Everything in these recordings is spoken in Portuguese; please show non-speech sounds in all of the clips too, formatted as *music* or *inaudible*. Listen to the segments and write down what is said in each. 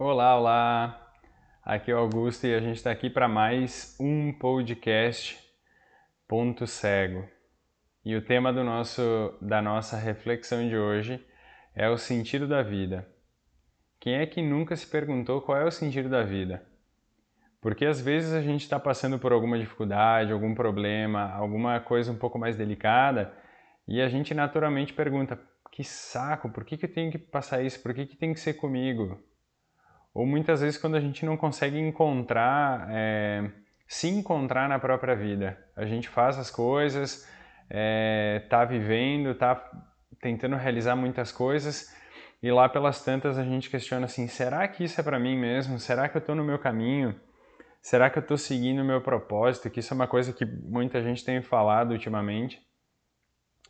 Olá, olá! Aqui é o Augusto e a gente está aqui para mais um podcast Ponto Cego. E o tema do nosso, da nossa reflexão de hoje é o sentido da vida. Quem é que nunca se perguntou qual é o sentido da vida? Porque às vezes a gente está passando por alguma dificuldade, algum problema, alguma coisa um pouco mais delicada e a gente naturalmente pergunta: que saco, por que, que eu tenho que passar isso? Por que, que tem que ser comigo? Ou muitas vezes quando a gente não consegue encontrar, é, se encontrar na própria vida. A gente faz as coisas, é, tá vivendo, tá tentando realizar muitas coisas e lá pelas tantas a gente questiona assim, será que isso é para mim mesmo? Será que eu estou no meu caminho? Será que eu estou seguindo o meu propósito? Que isso é uma coisa que muita gente tem falado ultimamente.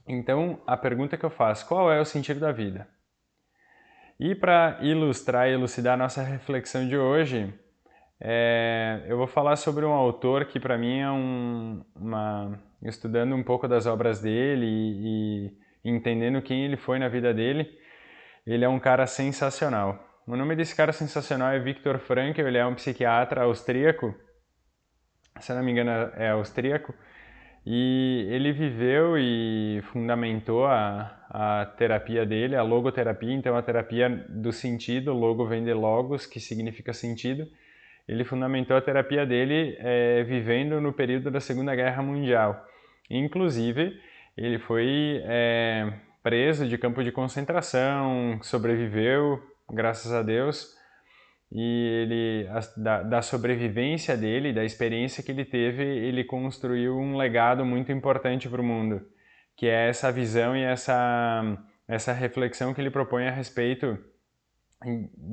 Então, a pergunta que eu faço, qual é o sentido da vida? E para ilustrar e elucidar nossa reflexão de hoje, é, eu vou falar sobre um autor que para mim é um, uma, estudando um pouco das obras dele e, e, entendendo quem ele foi na vida dele, ele é um cara sensacional. O nome desse cara sensacional é Viktor Frankl, ele é um psiquiatra austríaco, se não me engano é austríaco, e ele viveu e fundamentou a, a terapia dele, a logoterapia, então a terapia do sentido, logo vem de logos, que significa sentido. Ele fundamentou a terapia dele é, vivendo no período da Segunda Guerra Mundial. Inclusive, ele foi é, preso de campo de concentração, sobreviveu, graças a Deus, e ele da, da, sobrevivência dele, da experiência que ele teve, ele construiu um legado muito importante para o mundo, que é essa visão e essa essa reflexão que ele propõe a respeito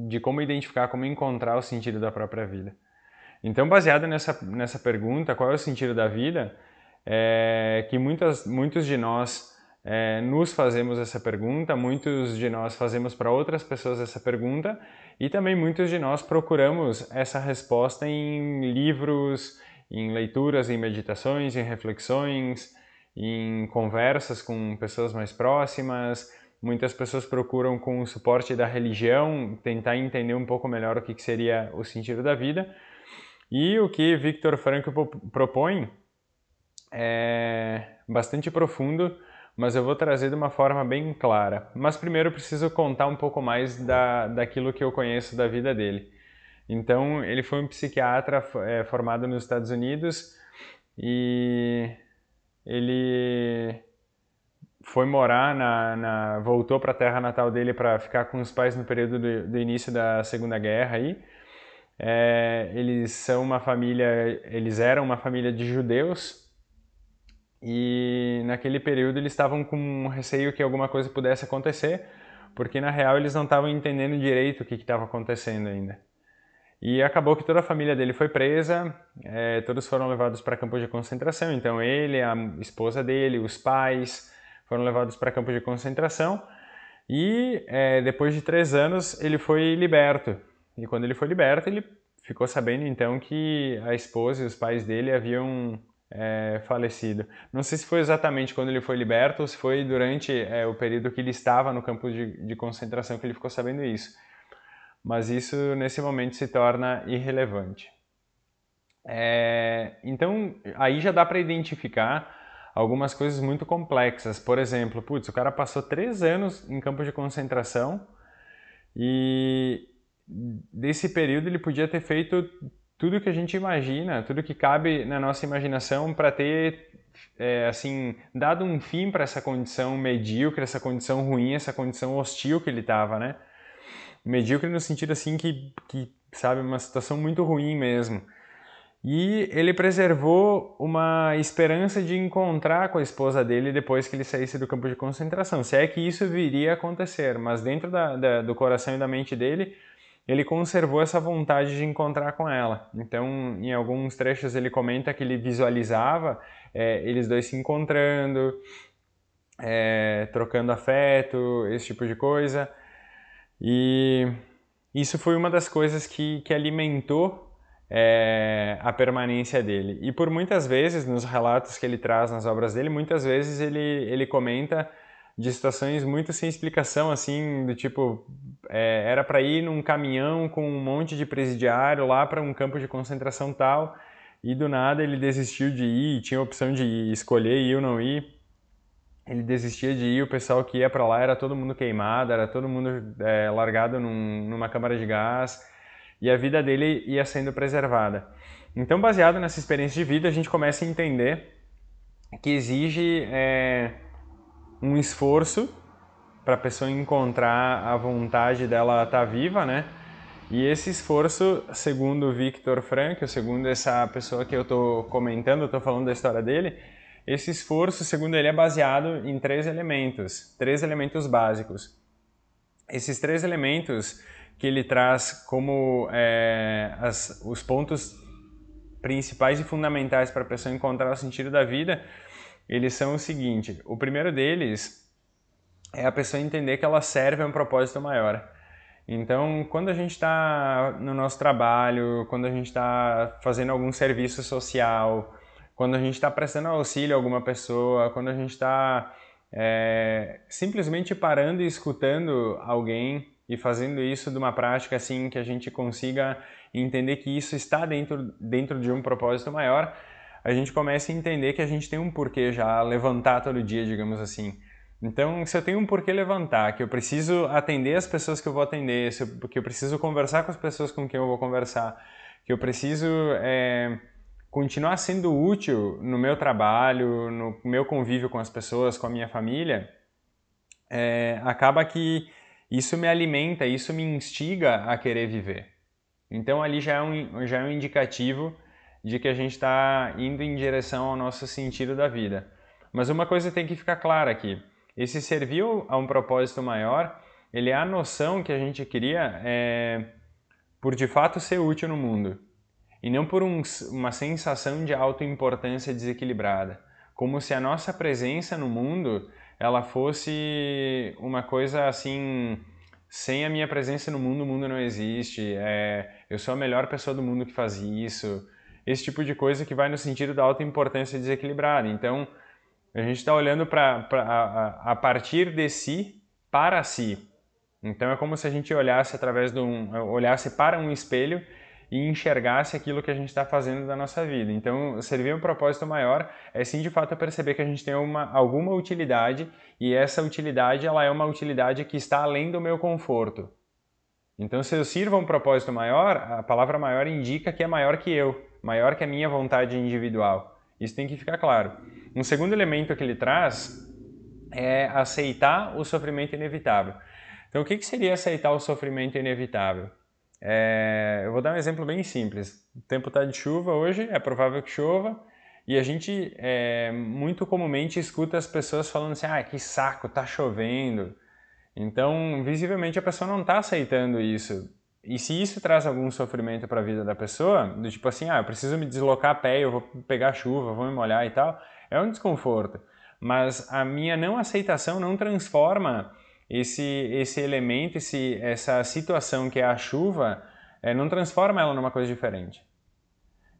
de como identificar, como encontrar o sentido da própria vida. Então, baseado nessa nessa pergunta, qual é o sentido da vida, é que muitas muitos de nós é, nos fazemos essa pergunta, muitos de nós fazemos para outras pessoas essa pergunta e também muitos de nós procuramos essa resposta em livros, em leituras, em meditações, em reflexões, em conversas com pessoas mais próximas. Muitas pessoas procuram com o suporte da religião tentar entender um pouco melhor o que seria o sentido da vida. E o que Viktor Frankl propõe é bastante profundo mas eu vou trazer de uma forma bem clara. Mas primeiro eu preciso contar um pouco mais da, daquilo que eu conheço da vida dele. Então, ele foi um psiquiatra é, formado nos Estados Unidos e ele foi morar na, na voltou para a terra natal dele para ficar com os pais no período do, do início da Segunda Guerra aí. É, eles são uma família, eles eram uma família de judeus e naquele período eles estavam com receio que alguma coisa pudesse acontecer, porque na real eles não estavam entendendo direito o que estava acontecendo ainda. E acabou que toda a família dele foi presa, é, todos foram levados para campos de concentração. Então ele, a esposa dele, os pais foram levados para campos de concentração. E é, depois de três anos ele foi liberto. E quando ele foi liberto, ele ficou sabendo então que a esposa e os pais dele haviam é, falecido. Não sei se foi exatamente quando ele foi liberto ou se foi durante é, o período que ele estava no campo de, de concentração que ele ficou sabendo isso. Mas isso nesse momento se torna irrelevante. É, então aí já dá para identificar algumas coisas muito complexas. Por exemplo, putz, o cara passou três anos em campo de concentração e desse período ele podia ter feito tudo que a gente imagina, tudo que cabe na nossa imaginação para ter é, assim dado um fim para essa condição medíocre, essa condição ruim, essa condição hostil que ele estava, né? Medíocre no sentido assim que, que sabe uma situação muito ruim mesmo. E ele preservou uma esperança de encontrar com a esposa dele depois que ele saísse do campo de concentração. Se é que isso viria a acontecer, mas dentro da, da, do coração e da mente dele ele conservou essa vontade de encontrar com ela. Então, em alguns trechos ele comenta que ele visualizava é, eles dois se encontrando, é, trocando afeto, esse tipo de coisa. E isso foi uma das coisas que, que alimentou é, a permanência dele. E por muitas vezes, nos relatos que ele traz nas obras dele, muitas vezes ele, ele comenta de situações muito sem explicação, assim, do tipo, é, era para ir num caminhão com um monte de presidiário lá para um campo de concentração tal, e do nada ele desistiu de ir, tinha a opção de escolher ir ou não ir. Ele desistia de ir, o pessoal que ia para lá era todo mundo queimado, era todo mundo é, largado num, numa câmara de gás, e a vida dele ia sendo preservada. Então, baseado nessa experiência de vida, a gente começa a entender que exige é, um esforço para a pessoa encontrar a vontade dela estar tá viva, né? E esse esforço, segundo Victor Frankl, segundo essa pessoa que eu estou comentando, estou falando da história dele, esse esforço, segundo ele, é baseado em três elementos, três elementos básicos. Esses três elementos que ele traz como é, as, os pontos principais e fundamentais para a pessoa encontrar o sentido da vida eles são o seguinte: o primeiro deles é a pessoa entender que ela serve a um propósito maior. Então, quando a gente está no nosso trabalho, quando a gente está fazendo algum serviço social, quando a gente está prestando auxílio a alguma pessoa, quando a gente está é, simplesmente parando e escutando alguém e fazendo isso de uma prática assim que a gente consiga entender que isso está dentro, dentro de um propósito maior, a gente começa a entender que a gente tem um porquê já levantar todo dia, digamos assim. Então, se eu tenho um porquê levantar, que eu preciso atender as pessoas que eu vou atender, que eu preciso conversar com as pessoas com quem eu vou conversar, que eu preciso é, continuar sendo útil no meu trabalho, no meu convívio com as pessoas, com a minha família, é, acaba que isso me alimenta, isso me instiga a querer viver. Então, ali já é um, já é um indicativo de que a gente está indo em direção ao nosso sentido da vida. Mas uma coisa tem que ficar clara aqui: esse servir a um propósito maior, ele é a noção que a gente cria é, por de fato ser útil no mundo. E não por um, uma sensação de autoimportância desequilibrada, como se a nossa presença no mundo ela fosse uma coisa assim sem a minha presença no mundo o mundo não existe. É, eu sou a melhor pessoa do mundo que faz isso. Esse tipo de coisa que vai no sentido da alta importância desequilibrada. Então, a gente está olhando para a, a partir de si para si. Então é como se a gente olhasse através de um, olhasse para um espelho e enxergasse aquilo que a gente está fazendo da nossa vida. Então, servir um propósito maior é sim de fato perceber que a gente tem uma, alguma utilidade e essa utilidade ela é uma utilidade que está além do meu conforto. Então, se eu sirvo um propósito maior, a palavra maior indica que é maior que eu maior que a minha vontade individual. Isso tem que ficar claro. Um segundo elemento que ele traz é aceitar o sofrimento inevitável. Então, o que, que seria aceitar o sofrimento inevitável? É, eu vou dar um exemplo bem simples. O tempo está de chuva hoje, é provável que chova, e a gente é, muito comumente escuta as pessoas falando assim: ah, que saco, tá chovendo. Então, visivelmente, a pessoa não está aceitando isso. E se isso traz algum sofrimento para a vida da pessoa, do tipo assim, ah, eu preciso me deslocar a pé, eu vou pegar chuva, vou me molhar e tal, é um desconforto. Mas a minha não aceitação não transforma esse, esse elemento, esse, essa situação que é a chuva, é, não transforma ela numa coisa diferente.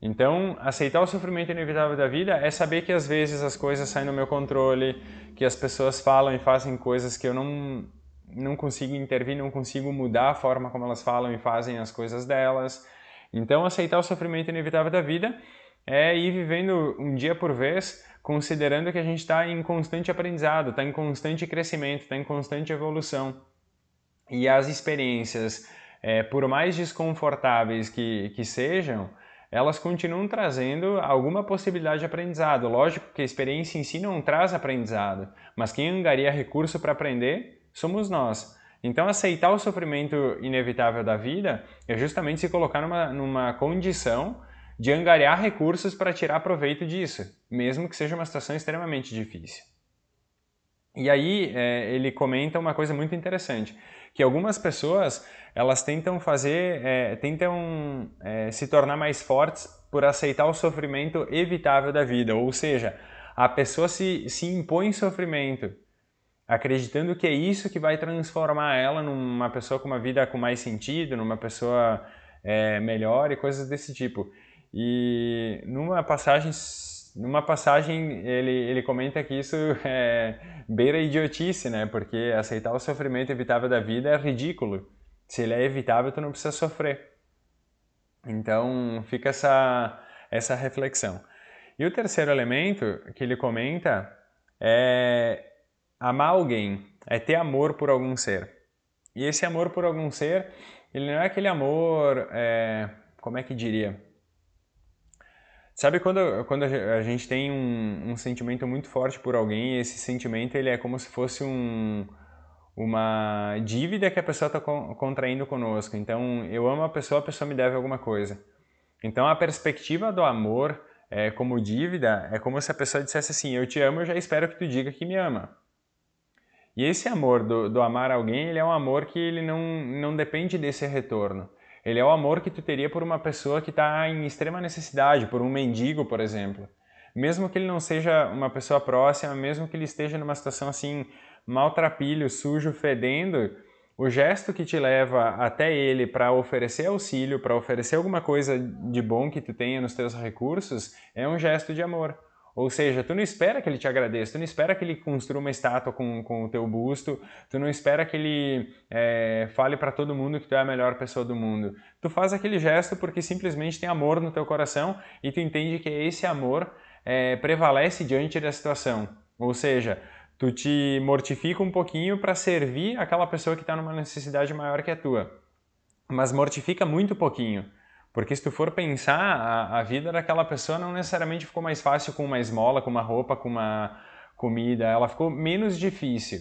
Então, aceitar o sofrimento inevitável da vida é saber que às vezes as coisas saem do meu controle, que as pessoas falam e fazem coisas que eu não, não consigo intervir, não consigo mudar a forma como elas falam e fazem as coisas delas. Então, aceitar o sofrimento inevitável da vida é ir vivendo um dia por vez, considerando que a gente está em constante aprendizado, está em constante crescimento, está em constante evolução. E as experiências, é, por mais desconfortáveis que, que sejam, elas continuam trazendo alguma possibilidade de aprendizado. Lógico que a experiência em si não traz aprendizado, mas quem angaria recurso para aprender somos nós. Então, aceitar o sofrimento inevitável da vida é justamente se colocar numa, numa condição de angariar recursos para tirar proveito disso, mesmo que seja uma situação extremamente difícil. E aí é, ele comenta uma coisa muito interessante, que algumas pessoas elas tentam fazer, é, tentam é, se tornar mais fortes por aceitar o sofrimento evitável da vida, ou seja, a pessoa se, se impõe sofrimento acreditando que é isso que vai transformar ela numa pessoa com uma vida com mais sentido, numa pessoa é, melhor e coisas desse tipo. E numa passagem numa passagem ele, ele comenta que isso *laughs* é beira idiotice, né? Porque aceitar o sofrimento evitável da vida é ridículo. Se ele é evitável, tu não precisa sofrer. Então fica essa, essa reflexão. E o terceiro elemento que ele comenta é amar alguém, é ter amor por algum ser. E esse amor por algum ser, ele não é aquele amor, é, como é que diria? Sabe quando, quando a gente tem um, um sentimento muito forte por alguém esse sentimento ele é como se fosse um, uma dívida que a pessoa está contraindo conosco. Então, eu amo a pessoa, a pessoa me deve alguma coisa. Então, a perspectiva do amor é, como dívida é como se a pessoa dissesse assim: Eu te amo, eu já espero que tu diga que me ama. E esse amor do, do amar alguém, ele é um amor que ele não, não depende desse retorno. Ele é o amor que tu teria por uma pessoa que está em extrema necessidade, por um mendigo, por exemplo. Mesmo que ele não seja uma pessoa próxima, mesmo que ele esteja numa situação assim, maltrapilho, sujo, fedendo, o gesto que te leva até ele para oferecer auxílio, para oferecer alguma coisa de bom que tu tenha nos teus recursos, é um gesto de amor. Ou seja, tu não espera que ele te agradeça, tu não espera que ele construa uma estátua com, com o teu busto, tu não espera que ele é, fale para todo mundo que tu é a melhor pessoa do mundo. Tu faz aquele gesto porque simplesmente tem amor no teu coração e tu entende que esse amor é, prevalece diante da situação. Ou seja, tu te mortifica um pouquinho para servir aquela pessoa que está numa necessidade maior que a tua. Mas mortifica muito pouquinho. Porque se tu for pensar, a, a, vida daquela pessoa não necessariamente ficou mais fácil com uma esmola, com uma roupa, com uma comida, ela ficou menos difícil.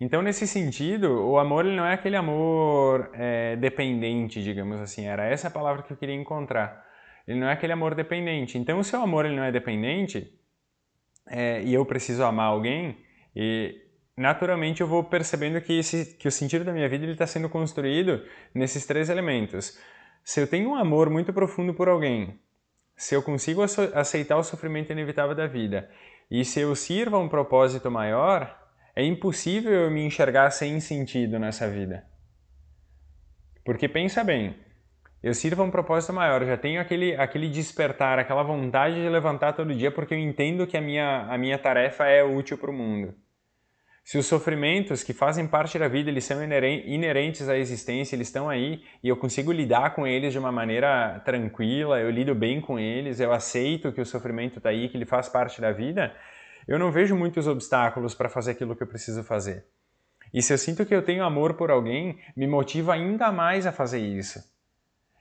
Então, nesse sentido, o amor ele não é aquele amor é, dependente, digamos assim, era essa a palavra que eu queria encontrar. Ele não é aquele amor dependente. Então, o seu amor ele não é dependente, é, e eu preciso amar alguém, e naturalmente eu vou percebendo que, esse, que o sentido da minha vida está sendo construído nesses três elementos. Se eu tenho um amor muito profundo por alguém, se eu consigo aceitar o sofrimento inevitável da vida, e se eu sirvo a um propósito maior, é impossível eu me enxergar sem sentido nessa vida. Porque pensa bem, eu sirvo a um propósito maior, eu já tenho aquele, aquele despertar, aquela vontade de levantar todo dia porque eu entendo que a minha, a minha tarefa é útil para o mundo. Se os sofrimentos que fazem parte da vida, eles são inerentes à existência, eles estão aí e eu consigo lidar com eles de uma maneira tranquila, eu lido bem com eles, eu aceito que o sofrimento está aí, que ele faz parte da vida, eu não vejo muitos obstáculos para fazer aquilo que eu preciso fazer. E se eu sinto que eu tenho amor por alguém, me motiva ainda mais a fazer isso.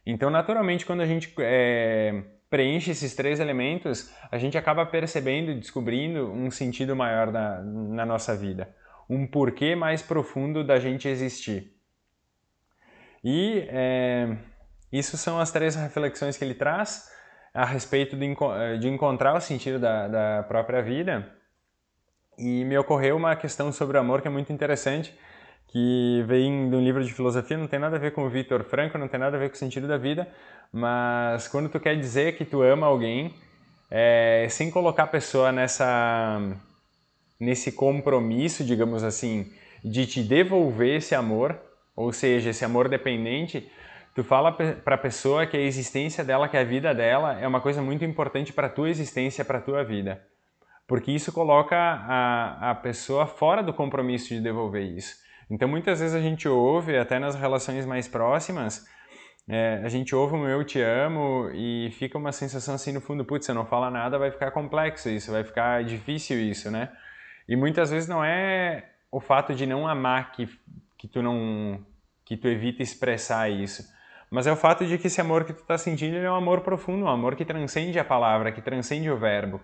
Então, naturalmente, quando a gente é, preenche esses três elementos, a gente acaba percebendo e descobrindo um sentido maior na, na nossa vida, um porquê mais profundo da gente existir. E é, isso são as três reflexões que ele traz a respeito de, de encontrar o sentido da, da própria vida. E me ocorreu uma questão sobre o amor que é muito interessante, que vem de um livro de filosofia, não tem nada a ver com o Victor Franco, não tem nada a ver com o sentido da vida, mas quando tu quer dizer que tu ama alguém, é, sem colocar a pessoa nessa nesse compromisso, digamos assim, de te devolver esse amor, ou seja, esse amor dependente, tu fala para a pessoa que a existência dela, que a vida dela é uma coisa muito importante para a tua existência, para a tua vida. Porque isso coloca a, a pessoa fora do compromisso de devolver isso. Então, muitas vezes a gente ouve, até nas relações mais próximas, é, a gente ouve um eu te amo e fica uma sensação assim no fundo, putz, você não fala nada, vai ficar complexo isso, vai ficar difícil isso, né? E muitas vezes não é o fato de não amar que, que tu não que tu evita expressar isso, mas é o fato de que esse amor que tu está sentindo é um amor profundo, um amor que transcende a palavra, que transcende o verbo.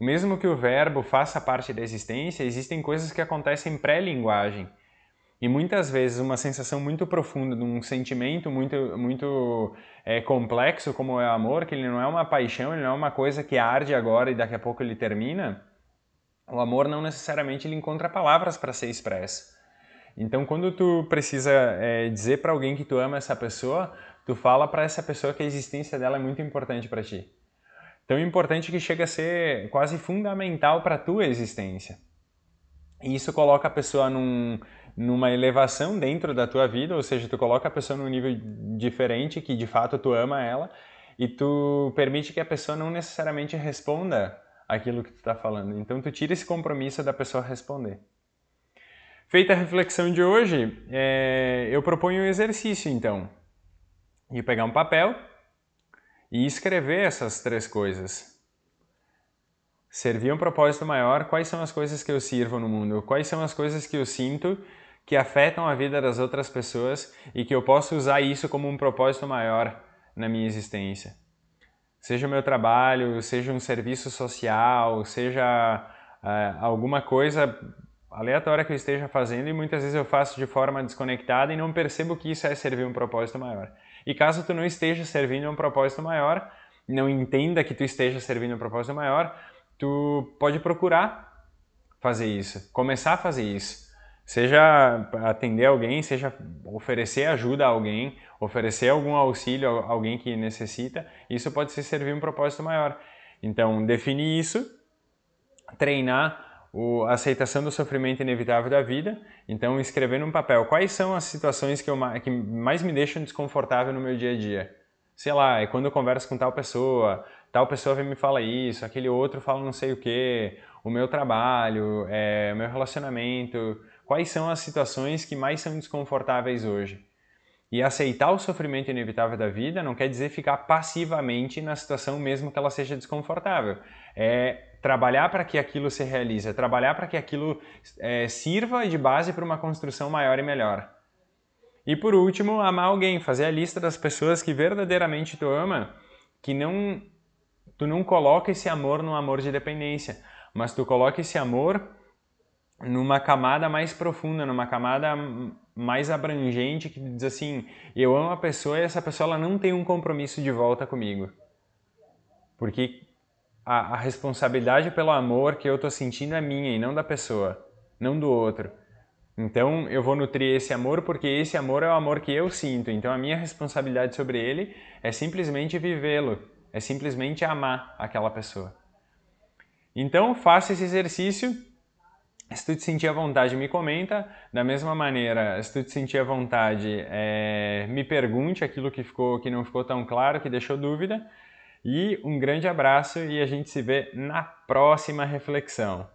Mesmo que o verbo faça parte da existência, existem coisas que acontecem pré-linguagem e muitas vezes uma sensação muito profunda, de um sentimento muito, muito é, complexo como é o amor, que ele não é uma paixão, ele não é uma coisa que arde agora e daqui a pouco ele termina, o amor não necessariamente ele encontra palavras para ser expresso. Então, quando tu precisa é, dizer para alguém que tu ama essa pessoa, tu fala para essa pessoa que a existência dela é muito importante para ti. Tão importante que chega a ser quase fundamental para tua existência. E isso coloca a pessoa num, numa elevação dentro da tua vida, ou seja, tu coloca a pessoa num nível diferente que de fato tu ama ela, e tu permite que a pessoa não necessariamente responda aquilo que tu está falando. Então tu tira esse compromisso da pessoa responder. Feita a reflexão de hoje, é, eu proponho um exercício então. E pegar um papel e escrever essas três coisas. Servir um propósito maior, quais são as coisas que eu sirvo no mundo? Quais são as coisas que eu sinto que afetam a vida das outras pessoas e que eu posso usar isso como um propósito maior na minha existência? Seja o meu trabalho, seja um serviço social, seja uh, alguma coisa aleatória que eu esteja fazendo e muitas vezes eu faço de forma desconectada e não percebo que isso é servir um propósito maior. E caso tu não esteja servindo um propósito maior, não entenda que tu esteja servindo um propósito maior, tu pode procurar fazer isso, começar a fazer isso. Seja atender alguém, seja oferecer ajuda a alguém, oferecer algum auxílio a alguém que necessita, isso pode ser servir um propósito maior. Então, definir isso, treinar a aceitação do sofrimento inevitável da vida. Então, escrever num papel quais são as situações que, eu, que mais me deixam desconfortável no meu dia a dia. Sei lá, é quando eu converso com tal pessoa, tal pessoa vem me fala isso, aquele outro fala não sei o que, o meu trabalho, é, o meu relacionamento. Quais são as situações que mais são desconfortáveis hoje? E aceitar o sofrimento inevitável da vida não quer dizer ficar passivamente na situação mesmo que ela seja desconfortável. É trabalhar para que aquilo se realize, é trabalhar para que aquilo é, sirva de base para uma construção maior e melhor. E por último, amar alguém, fazer a lista das pessoas que verdadeiramente tu ama, que não tu não coloca esse amor no amor de dependência, mas tu coloca esse amor numa camada mais profunda, numa camada mais abrangente que diz assim, eu amo a pessoa e essa pessoa ela não tem um compromisso de volta comigo. Porque a, a responsabilidade pelo amor que eu estou sentindo é minha e não da pessoa, não do outro. Então eu vou nutrir esse amor porque esse amor é o amor que eu sinto. Então a minha responsabilidade sobre ele é simplesmente vivê-lo, é simplesmente amar aquela pessoa. Então faça esse exercício. Se tu te sentir à vontade, me comenta. Da mesma maneira, se tu te sentir à vontade, é, me pergunte aquilo que ficou, que não ficou tão claro, que deixou dúvida. E um grande abraço e a gente se vê na próxima reflexão.